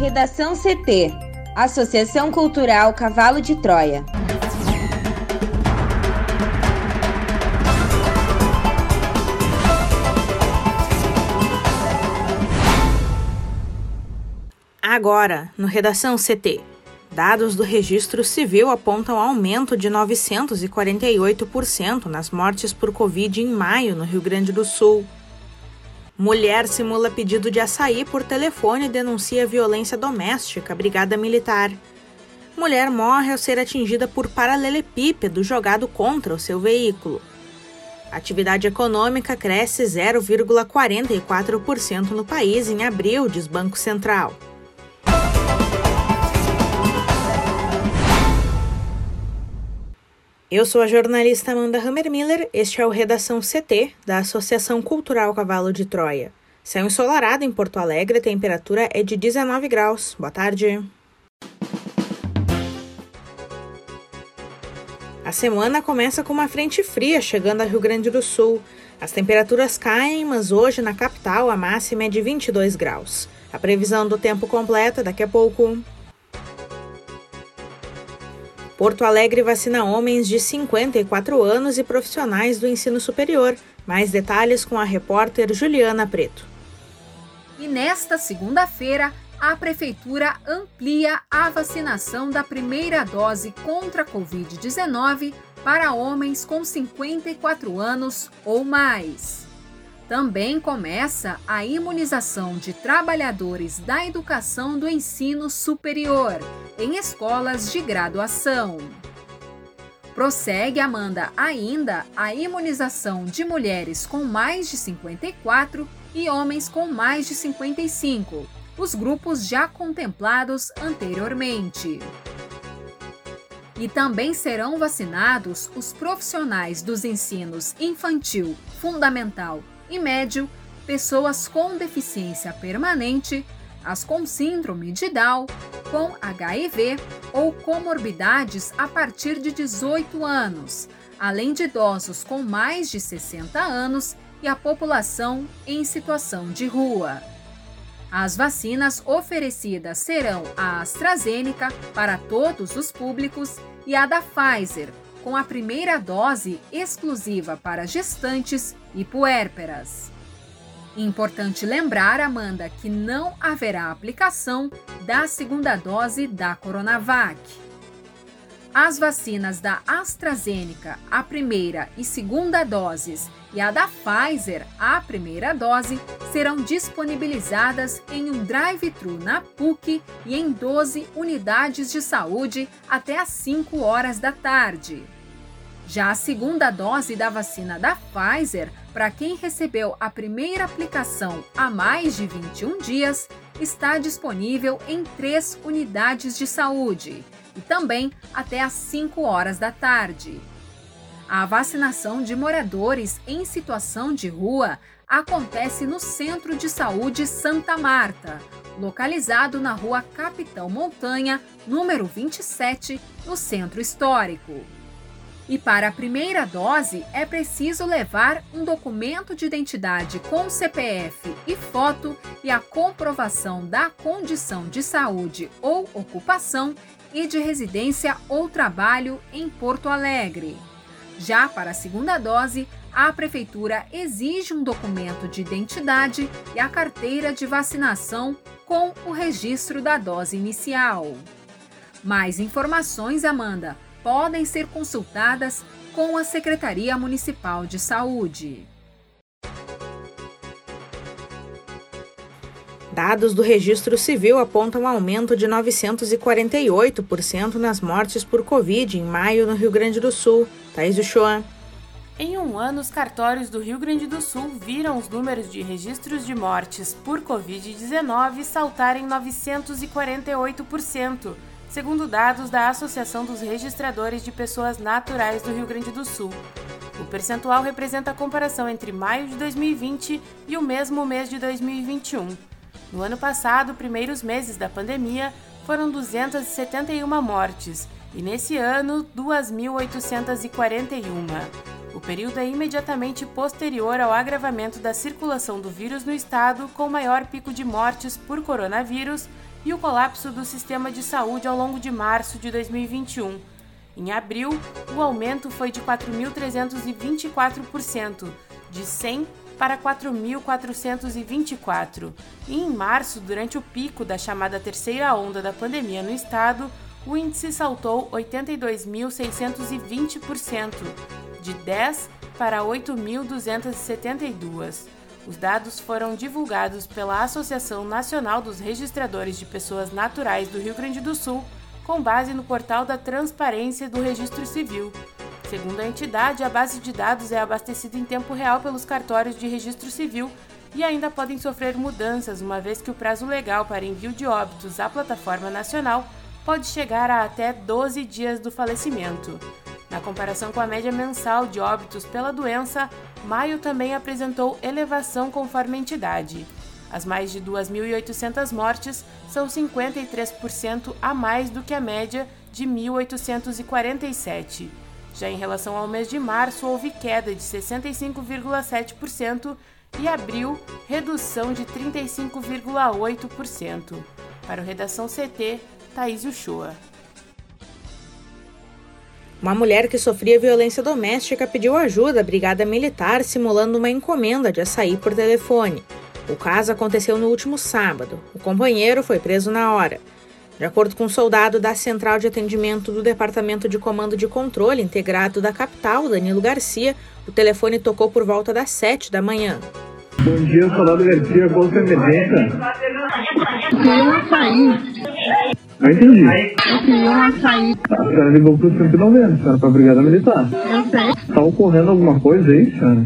Redação CT Associação Cultural Cavalo de Troia. Agora, no Redação CT. Dados do registro civil apontam aumento de 948% nas mortes por Covid em maio no Rio Grande do Sul. Mulher simula pedido de açaí por telefone e denuncia violência doméstica, brigada militar. Mulher morre ao ser atingida por paralelepípedo jogado contra o seu veículo. atividade econômica cresce 0,44% no país em abril, diz Banco Central. Eu sou a jornalista Amanda Hammermiller, este é o Redação CT, da Associação Cultural Cavalo de Troia. Céu ensolarado em Porto Alegre, a temperatura é de 19 graus. Boa tarde. A semana começa com uma frente fria chegando ao Rio Grande do Sul. As temperaturas caem, mas hoje na capital a máxima é de 22 graus. A previsão do tempo completa daqui a pouco. Porto Alegre vacina homens de 54 anos e profissionais do ensino superior. Mais detalhes com a repórter Juliana Preto. E nesta segunda-feira, a Prefeitura amplia a vacinação da primeira dose contra a Covid-19 para homens com 54 anos ou mais. Também começa a imunização de trabalhadores da educação do ensino superior em escolas de graduação. Prossegue, Amanda, ainda a imunização de mulheres com mais de 54 e homens com mais de 55, os grupos já contemplados anteriormente. E também serão vacinados os profissionais dos ensinos infantil, fundamental e médio, pessoas com deficiência permanente, as com síndrome de Down, com HIV ou comorbidades a partir de 18 anos, além de idosos com mais de 60 anos e a população em situação de rua. As vacinas oferecidas serão a AstraZeneca para todos os públicos e a da Pfizer com a primeira dose exclusiva para gestantes e puérperas. Importante lembrar, Amanda, que não haverá aplicação da segunda dose da Coronavac. As vacinas da AstraZeneca, a primeira e segunda doses, e a da Pfizer, a primeira dose, serão disponibilizadas em um drive-thru na PUC e em 12 unidades de saúde até às 5 horas da tarde. Já a segunda dose da vacina da Pfizer, para quem recebeu a primeira aplicação há mais de 21 dias, está disponível em três unidades de saúde e também até às 5 horas da tarde. A vacinação de moradores em situação de rua acontece no Centro de Saúde Santa Marta, localizado na rua Capitão Montanha, número 27, no Centro Histórico. E para a primeira dose é preciso levar um documento de identidade com CPF e foto e a comprovação da condição de saúde ou ocupação e de residência ou trabalho em Porto Alegre. Já para a segunda dose, a Prefeitura exige um documento de identidade e a carteira de vacinação com o registro da dose inicial. Mais informações, Amanda, podem ser consultadas com a Secretaria Municipal de Saúde. Dados do registro civil apontam aumento de 948% nas mortes por Covid em maio no Rio Grande do Sul. Thaís Uchoa. Em um ano, os cartórios do Rio Grande do Sul viram os números de registros de mortes por Covid-19 saltarem 948%, segundo dados da Associação dos Registradores de Pessoas Naturais do Rio Grande do Sul. O percentual representa a comparação entre maio de 2020 e o mesmo mês de 2021. No ano passado, primeiros meses da pandemia, foram 271 mortes e nesse ano, 2.841. O período é imediatamente posterior ao agravamento da circulação do vírus no estado, com maior pico de mortes por coronavírus e o colapso do sistema de saúde ao longo de março de 2021. Em abril, o aumento foi de 4.324%, de 100 para 4.424. E em março, durante o pico da chamada terceira onda da pandemia no estado, o índice saltou 82.620%, de 10 para 8.272. Os dados foram divulgados pela Associação Nacional dos Registradores de Pessoas Naturais do Rio Grande do Sul, com base no portal da Transparência do Registro Civil. Segundo a entidade, a base de dados é abastecida em tempo real pelos cartórios de registro civil e ainda podem sofrer mudanças, uma vez que o prazo legal para envio de óbitos à plataforma nacional pode chegar a até 12 dias do falecimento. Na comparação com a média mensal de óbitos pela doença, maio também apresentou elevação conforme a entidade. As mais de 2.800 mortes são 53% a mais do que a média de 1.847. Já em relação ao mês de março, houve queda de 65,7% e abril, redução de 35,8%. Para o Redação CT, Thaís Uchoa. Uma mulher que sofria violência doméstica pediu ajuda à brigada militar simulando uma encomenda de açaí por telefone. O caso aconteceu no último sábado. O companheiro foi preso na hora. De acordo com um soldado da Central de Atendimento do Departamento de Comando de Controle Integrado da capital, Danilo Garcia, o telefone tocou por volta das 7 da manhã. Bom dia, soldado Garcia, qual a emergência? Queria um açaí. Não entendi. Eu queria um açaí. A senhora ligou pro 190, senhora, pra Brigada Militar. Eu sei. Tá ocorrendo alguma coisa aí, senhora?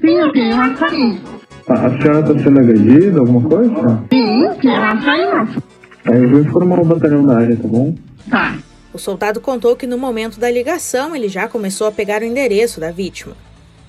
Sim, eu queria um açaí. A, a senhora tá sendo agredida, alguma coisa? Sim, eu queria um açaí, moço. Aí eu vou informar o batalhão da área, tá bom? Tá. O soldado contou que no momento da ligação ele já começou a pegar o endereço da vítima.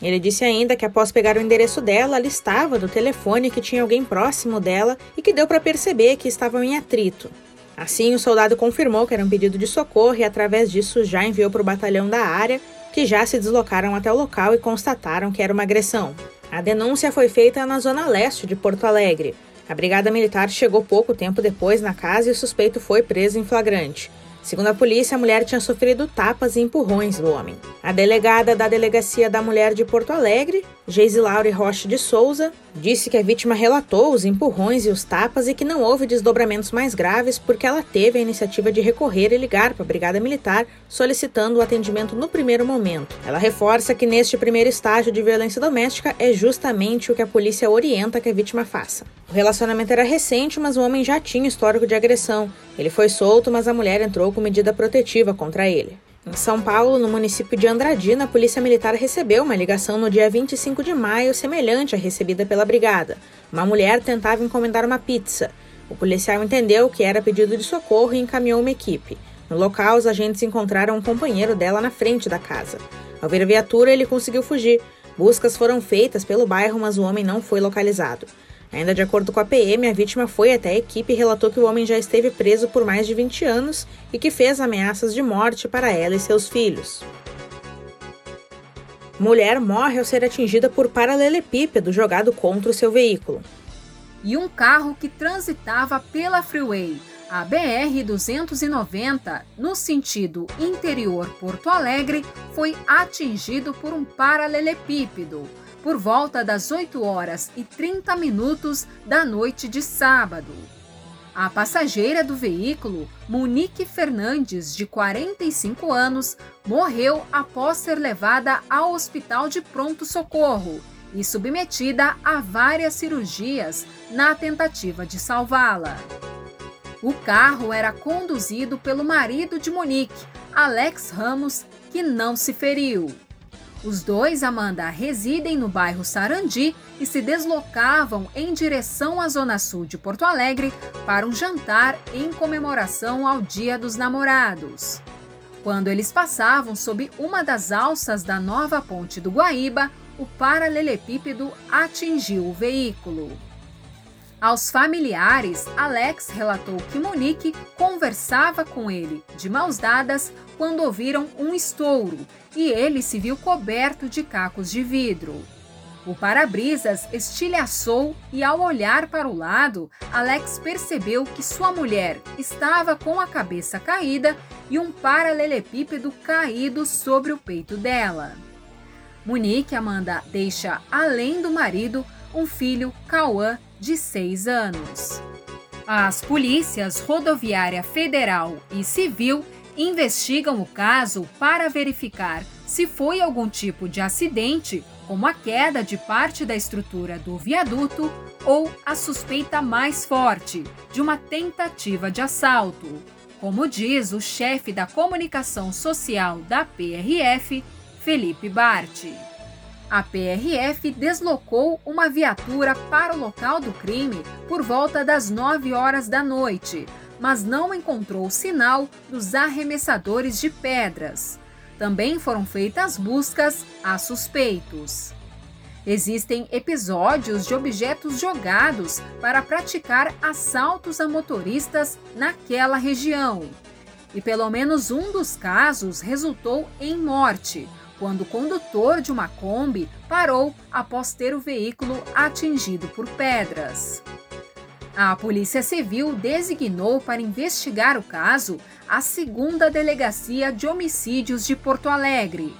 Ele disse ainda que após pegar o endereço dela, ela estava do telefone que tinha alguém próximo dela e que deu para perceber que estavam em atrito. Assim, o soldado confirmou que era um pedido de socorro e, através disso, já enviou para o batalhão da área, que já se deslocaram até o local e constataram que era uma agressão. A denúncia foi feita na zona leste de Porto Alegre. A Brigada Militar chegou pouco tempo depois na casa e o suspeito foi preso em flagrante. Segundo a polícia, a mulher tinha sofrido tapas e empurrões do homem. A delegada da Delegacia da Mulher de Porto Alegre, Geise Laure Rocha de Souza, disse que a vítima relatou os empurrões e os tapas e que não houve desdobramentos mais graves porque ela teve a iniciativa de recorrer e ligar para a Brigada Militar solicitando o atendimento no primeiro momento. Ela reforça que neste primeiro estágio de violência doméstica é justamente o que a polícia orienta que a vítima faça. O relacionamento era recente, mas o homem já tinha histórico de agressão. Ele foi solto, mas a mulher entrou com medida protetiva contra ele. Em São Paulo, no município de Andradina, a Polícia Militar recebeu uma ligação no dia 25 de maio semelhante à recebida pela Brigada. Uma mulher tentava encomendar uma pizza. O policial entendeu que era pedido de socorro e encaminhou uma equipe. No local, os agentes encontraram um companheiro dela na frente da casa. Ao ver a viatura, ele conseguiu fugir. Buscas foram feitas pelo bairro, mas o homem não foi localizado. Ainda de acordo com a PM, a vítima foi até a equipe e relatou que o homem já esteve preso por mais de 20 anos e que fez ameaças de morte para ela e seus filhos. Mulher morre ao ser atingida por paralelepípedo jogado contra o seu veículo. E um carro que transitava pela freeway, a BR-290, no sentido interior Porto Alegre, foi atingido por um paralelepípedo por volta das 8 horas e 30 minutos da noite de sábado. A passageira do veículo, Monique Fernandes, de 45 anos, morreu após ser levada ao hospital de pronto-socorro e submetida a várias cirurgias na tentativa de salvá-la. O carro era conduzido pelo marido de Monique, Alex Ramos, que não se feriu. Os dois, Amanda, residem no bairro Sarandi e se deslocavam em direção à zona sul de Porto Alegre para um jantar em comemoração ao Dia dos Namorados. Quando eles passavam sob uma das alças da nova ponte do Guaíba, o paralelepípedo atingiu o veículo. Aos familiares, Alex relatou que Monique conversava com ele de mãos dadas quando ouviram um estouro e ele se viu coberto de cacos de vidro. O para-brisas estilhaçou e, ao olhar para o lado, Alex percebeu que sua mulher estava com a cabeça caída e um paralelepípedo caído sobre o peito dela. Monique Amanda deixa, além do marido, um filho, Cauã, de seis anos. As polícias rodoviária federal e civil investigam o caso para verificar se foi algum tipo de acidente como a queda de parte da estrutura do viaduto ou a suspeita mais forte de uma tentativa de assalto, como diz o chefe da comunicação social da PRF, Felipe Bart. A PRF deslocou uma viatura para o local do crime por volta das 9 horas da noite, mas não encontrou sinal dos arremessadores de pedras. Também foram feitas buscas a suspeitos. Existem episódios de objetos jogados para praticar assaltos a motoristas naquela região. E pelo menos um dos casos resultou em morte, quando o condutor de uma Kombi parou após ter o veículo atingido por pedras. A Polícia Civil designou para investigar o caso a segunda Delegacia de Homicídios de Porto Alegre.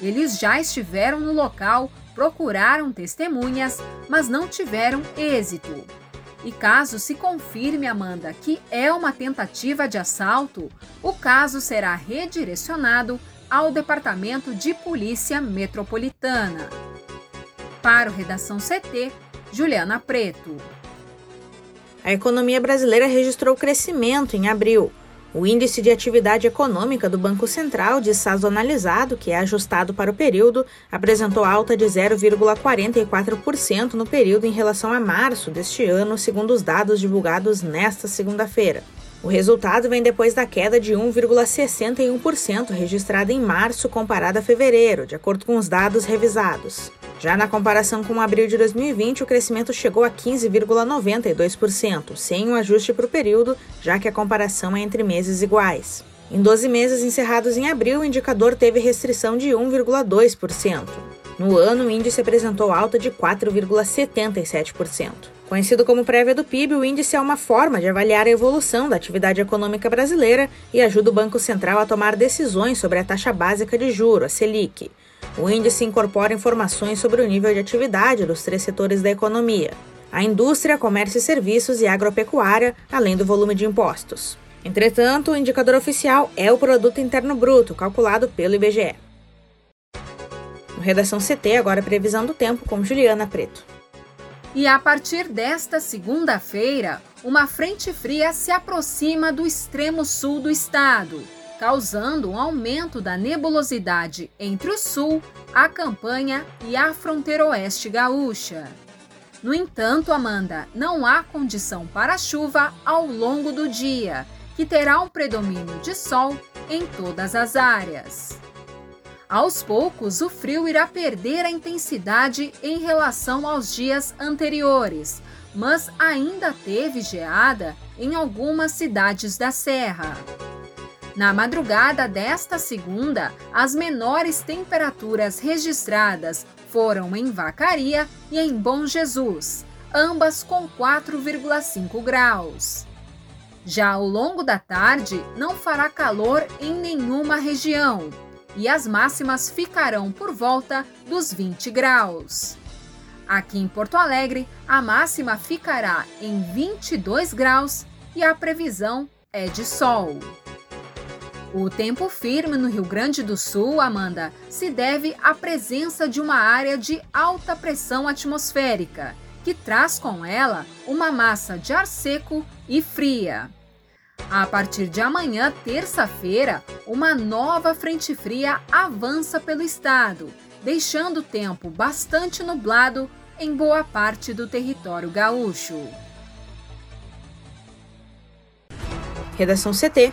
Eles já estiveram no local, procuraram testemunhas, mas não tiveram êxito. E caso se confirme, Amanda, que é uma tentativa de assalto, o caso será redirecionado ao Departamento de Polícia Metropolitana. Para o Redação CT, Juliana Preto. A economia brasileira registrou crescimento em abril. O índice de atividade econômica do Banco Central, desazonalizado, que é ajustado para o período, apresentou alta de 0,44% no período em relação a março deste ano, segundo os dados divulgados nesta segunda-feira. O resultado vem depois da queda de 1,61% registrada em março comparada a fevereiro, de acordo com os dados revisados. Já na comparação com abril de 2020, o crescimento chegou a 15,92%, sem um ajuste para o período, já que a comparação é entre meses iguais. Em 12 meses encerrados em abril, o indicador teve restrição de 1,2%. No ano, o índice apresentou alta de 4,77%. Conhecido como prévia do PIB, o índice é uma forma de avaliar a evolução da atividade econômica brasileira e ajuda o Banco Central a tomar decisões sobre a taxa básica de juro, a Selic. O índice incorpora informações sobre o nível de atividade dos três setores da economia: a indústria, comércio e serviços e agropecuária, além do volume de impostos. Entretanto, o indicador oficial é o Produto Interno Bruto, calculado pelo IBGE. No Redação CT, agora previsão do tempo com Juliana Preto. E a partir desta segunda-feira, uma frente fria se aproxima do extremo sul do estado causando um aumento da nebulosidade entre o sul, a campanha e a fronteira oeste gaúcha. No entanto, Amanda, não há condição para chuva ao longo do dia, que terá um predomínio de sol em todas as áreas. Aos poucos, o frio irá perder a intensidade em relação aos dias anteriores, mas ainda teve geada em algumas cidades da Serra. Na madrugada desta segunda, as menores temperaturas registradas foram em Vacaria e em Bom Jesus, ambas com 4,5 graus. Já ao longo da tarde, não fará calor em nenhuma região e as máximas ficarão por volta dos 20 graus. Aqui em Porto Alegre, a máxima ficará em 22 graus e a previsão é de sol. O tempo firme no Rio Grande do Sul, Amanda, se deve à presença de uma área de alta pressão atmosférica, que traz com ela uma massa de ar seco e fria. A partir de amanhã, terça-feira, uma nova frente fria avança pelo estado, deixando o tempo bastante nublado em boa parte do território gaúcho. Redação CT.